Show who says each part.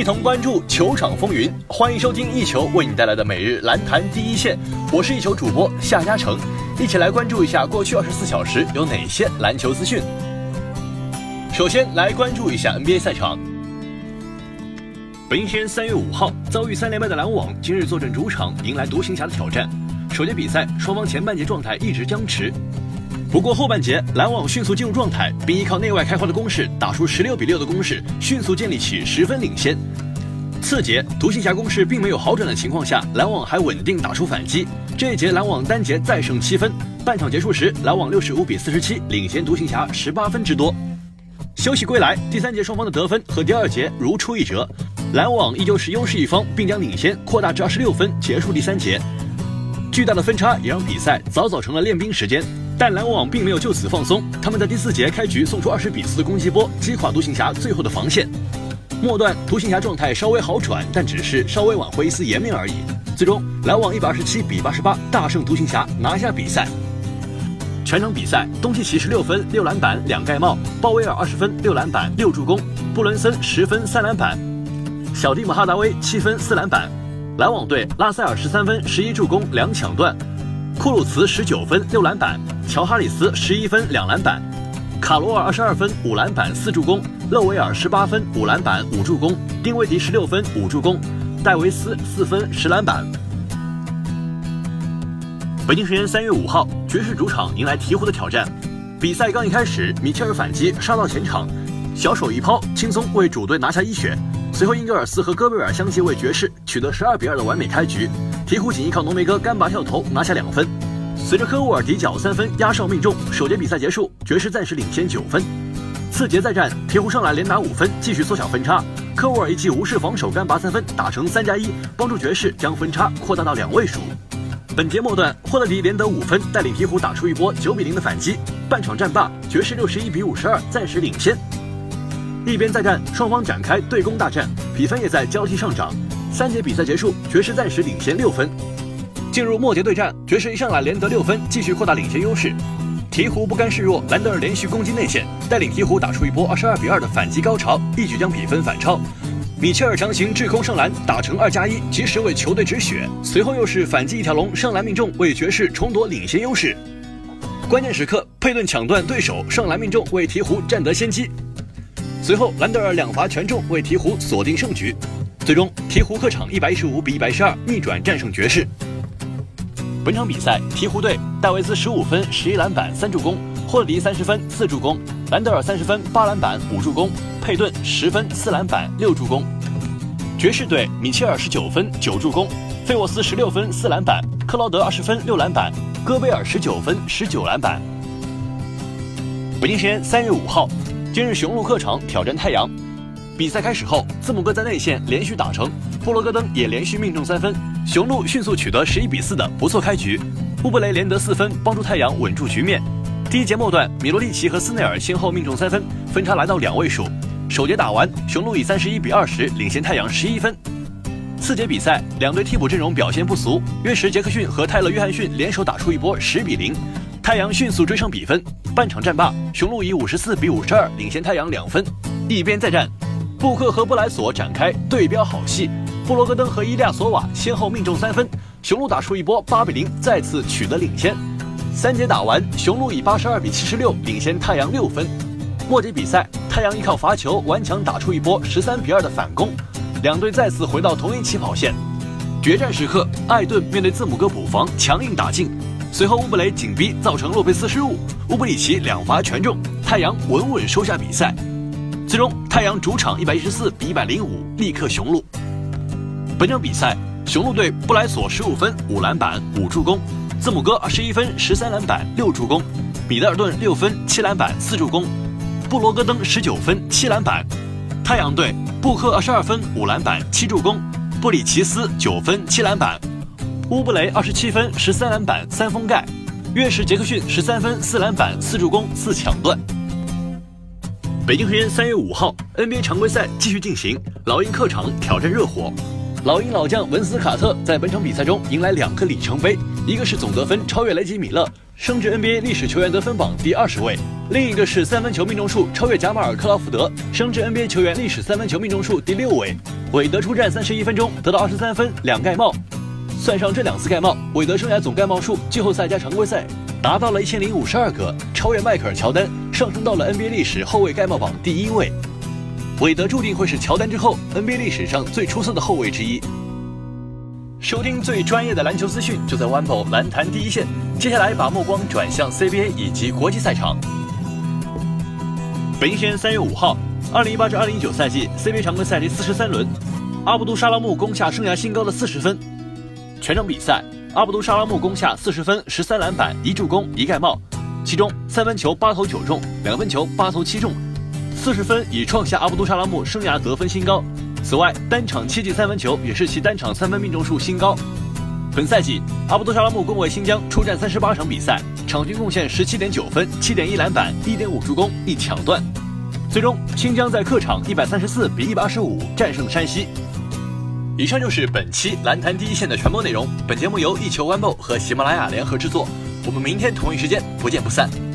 Speaker 1: 一同关注球场风云。欢迎收听一球为你带来的每日篮坛第一线，我是一球主播夏嘉诚，一起来关注一下过去二十四小时有哪些篮球资讯。首先来关注一下 NBA 赛场。明天三月五号，遭遇三连败的篮网今日坐镇主场，迎来独行侠的挑战。首节比赛，双方前半节状态一直僵持。不过后半节，篮网迅速进入状态，并依靠内外开花的攻势，打出十六比六的攻势，迅速建立起十分领先。次节，独行侠攻势并没有好转的情况下，篮网还稳定打出反击。这一节，篮网单节再胜七分。半场结束时，篮网六十五比四十七领先独行侠十八分之多。休息归来，第三节双方的得分和第二节如出一辙，篮网依旧是优势一方，并将领先扩大至二十六分，结束第三节。巨大的分差也让比赛早早成了练兵时间。但篮网并没有就此放松，他们在第四节开局送出二十比四的攻击波，击垮独行侠最后的防线。末段，独行侠状态稍微好转，但只是稍微挽回一丝颜面而已。最终，篮网一百二十七比八十八大胜独行侠，拿下比赛。全场比赛，东契奇十六分、六篮板、两盖帽；鲍威尔二十分、六篮板、六助攻；布伦森十分、三篮板；小蒂姆哈达威七分、四篮板。篮网队，拉塞尔十三分、十一助攻、两抢断；库鲁茨十九分、六篮板。乔哈里斯十一分两篮板，卡罗尔二十二分五篮板四助攻，勒维尔十八分五篮板五助攻，丁威迪十六分五助攻，戴维斯四分十篮板。北京时间三月五号，爵士主场迎来鹈鹕的挑战。比赛刚一开始，米切尔反击杀到前场，小手一抛，轻松为主队拿下一血。随后，英格尔斯和戈贝尔相继为爵士取得十二比二的完美开局。鹈鹕仅依靠浓眉哥干拔跳投拿下两分。随着科沃尔底角三分压哨命中，首节比赛结束，爵士暂时领先九分。次节再战，鹈鹕上来连拿五分，继续缩小分差。科沃尔一记无视防守干拔三分，打成三加一，帮助爵士将分差扩大到两位数。本节末段，霍勒迪连得五分，带领鹈鹕打出一波九比零的反击。半场战罢，爵士六十一比五十二暂时领先。一边再战，双方展开对攻大战，比分也在交替上涨。三节比赛结束，爵士暂时领先六分。进入末节对战，爵士一上来连得六分，继续扩大领先优势。鹈鹕不甘示弱，兰德尔连续攻击内线，带领鹈鹕打出一波二十二比二的反击高潮，一举将比分反超。米切尔强行滞空上篮，打成二加一，及时为球队止血。随后又是反击一条龙上篮命中，为爵士重夺领先优势。关键时刻，佩顿抢断对手上篮命中，为鹈鹕占得先机。随后兰德尔两罚全中，为鹈鹕锁定胜局。最终，鹈鹕客场一百一十五比一百十二逆转战胜爵士。本场比赛，鹈鹕队戴维斯十五分、十一篮板、三助攻；霍迪三十分、四助攻；兰德尔三十分、八篮板、五助攻；佩顿十分、四篮板、六助攻。爵士队米切尔十九分、九助攻；费沃斯十六分、四篮板；克劳德二十分、六篮板；戈贝尔十九分、十九篮板。北京时间三月五号，今日雄鹿客场挑战太阳。比赛开始后，字母哥在内线连续打成，布罗戈登也连续命中三分。雄鹿迅速取得十一比四的不错开局，乌布雷连得四分，帮助太阳稳住局面。第一节末段，米罗蒂奇和斯内尔先后命中三分，分差来到两位数。首节打完，雄鹿以三十一比二十领先太阳十一分。次节比赛，两队替补阵容表现不俗，约什杰克逊和泰勒约翰逊联手打出一波十比零，太阳迅速追上比分。半场战罢，雄鹿以五十四比五十二领先太阳两分。一边再战，布克和布莱索展开对标好戏。布罗戈登和伊利亚索瓦先后命中三分，雄鹿打出一波八比零，再次取得领先。三节打完，雄鹿以八十二比七十六领先太阳六分。末节比赛，太阳依靠罚球顽强打出一波十三比二的反攻，两队再次回到同一起跑线。决战时刻，艾顿面对字母哥补防，强硬打进，随后乌布雷紧逼造成洛佩斯失误，乌布里奇两罚全中，太阳稳稳收下比赛。最终，太阳主场一百一十四比一百零五力克雄鹿。本场比赛，雄鹿队布莱索十五分、五篮板、五助攻；字母哥二十一分、十三篮板、六助攻；米德尔顿六分、七篮板、四助攻；布罗戈登十九分、七篮板。太阳队布克二十二分、五篮板、七助攻；布里奇斯九分、七篮板；乌布雷二十七分、十三篮板、三封盖；约什杰克逊十三分、四篮板、四助攻、四抢断。北京时间三月五号，NBA 常规赛继续进行，老鹰客场挑战热火。老鹰老将文斯卡特在本场比赛中迎来两个里程碑，一个是总得分超越雷吉米勒，升至 NBA 历史球员得分榜第二十位；另一个是三分球命中数超越贾马尔·克劳福德，升至 NBA 球员历史三分球命中数第六位。韦德出战三十一分钟，得到二十三分两盖帽。算上这两次盖帽，韦德生涯总盖帽数季后赛加常规赛达到了一千零五十二个，超越迈克尔·乔丹，上升到了 NBA 历史后卫盖帽榜第一位。韦德注定会是乔丹之后 NBA 历史上最出色的后卫之一。收听最专业的篮球资讯，就在 o n e b o 篮坛第一线。接下来把目光转向 CBA 以及国际赛场。北京时间三月五号，二零一八至二零一九赛季 CBA 常规赛第四十三轮，阿布杜沙拉木攻下生涯新高的四十分。全场比赛，阿卜杜沙拉木攻下四十分、十三篮板、一助攻、一盖帽，其中三分球八投九中，两分球八投七中，四十分已创下阿卜杜沙拉木生涯得分新高。此外，单场七记三分球也是其单场三分命中数新高。本赛季，阿卜杜沙拉木共为新疆出战三十八场比赛，场均贡献十七点九分、七点一篮板、一点五助攻、一抢断。最终，新疆在客场一百三十四比一百二十五战胜山西。以上就是本期蓝坛第一线的全部内容。本节目由一球 One 和喜马拉雅联合制作。我们明天同一时间不见不散。